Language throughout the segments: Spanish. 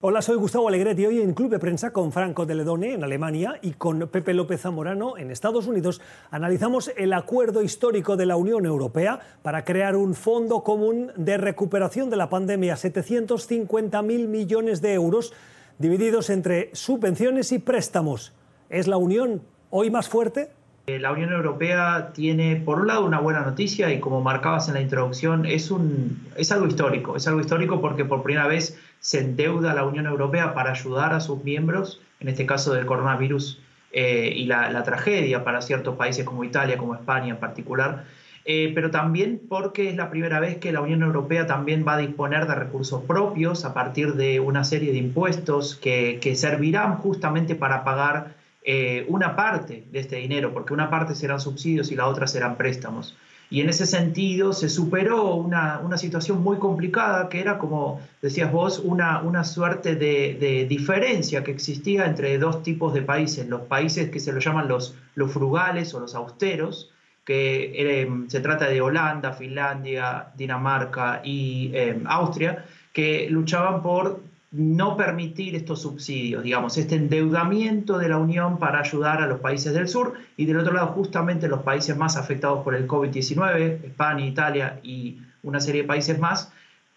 Hola, soy Gustavo Alegretti, hoy en Club de Prensa con Franco de Ledone en Alemania y con Pepe López Zamorano en Estados Unidos analizamos el acuerdo histórico de la Unión Europea para crear un fondo común de recuperación de la pandemia, 750.000 millones de euros divididos entre subvenciones y préstamos. ¿Es la Unión hoy más fuerte? Eh, la Unión Europea tiene, por un lado, una buena noticia y como marcabas en la introducción, es, un, es algo histórico. Es algo histórico porque por primera vez se endeuda la Unión Europea para ayudar a sus miembros, en este caso del coronavirus eh, y la, tragedia para ciertos países como Italia, como España en particular. Eh, pero también porque es la primera vez que la Unión Europea también va a disponer de recursos propios a partir de una serie de impuestos que, que servirán justamente para pagar eh, una parte de este dinero, porque una parte serán subsidios y la otra serán préstamos. Y en ese sentido se superó una, situación muy complicada que era, como decías vos, una, una suerte de, diferencia que existía entre dos tipos de países. Los países que se lo llaman los, los frugales o los austeros, que eh, se trata de Holanda, Finlandia, Dinamarca y eh, Austria, que luchaban por no permitir estos subsidios, digamos, este endeudamiento de la Unión para ayudar a los países del sur y del otro lado justamente los países más afectados por el COVID-19, España, Italia y una serie de países más,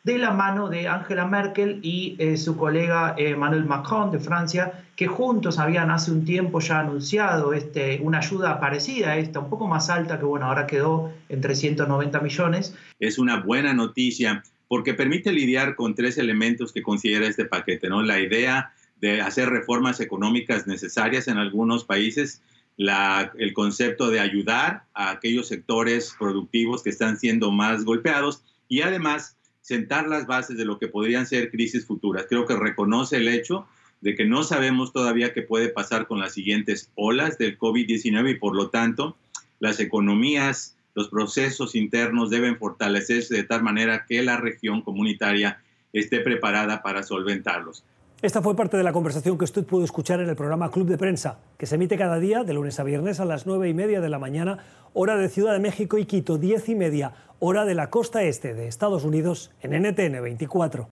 de la mano de Angela Merkel y eh, su colega Emmanuel Macron de Francia, que juntos habían hace un tiempo ya anunciado este, una ayuda parecida a esta, un poco más alta, que bueno, ahora quedó en 390 millones. Es una buena noticia porque permite lidiar con tres elementos que considera este paquete, ¿no? La idea de hacer reformas económicas necesarias en algunos países, el concepto de ayudar a aquellos sectores productivos que están siendo más golpeados y además sentar las bases de lo que podrían ser crisis futuras. Creo que reconoce el hecho de que no sabemos todavía qué puede pasar con las siguientes olas del COVID-19 y por lo tanto las economías los procesos internos deben fortalecerse de tal manera que la región comunitaria esté preparada para solventarlos. Esta fue parte de la conversación que usted pudo escuchar en el programa Club de Prensa, que se emite cada día de lunes a viernes a las nueve y media de la mañana, hora de Ciudad de México y Quito, diez y media, hora de la costa este de Estados Unidos, en NTN 24.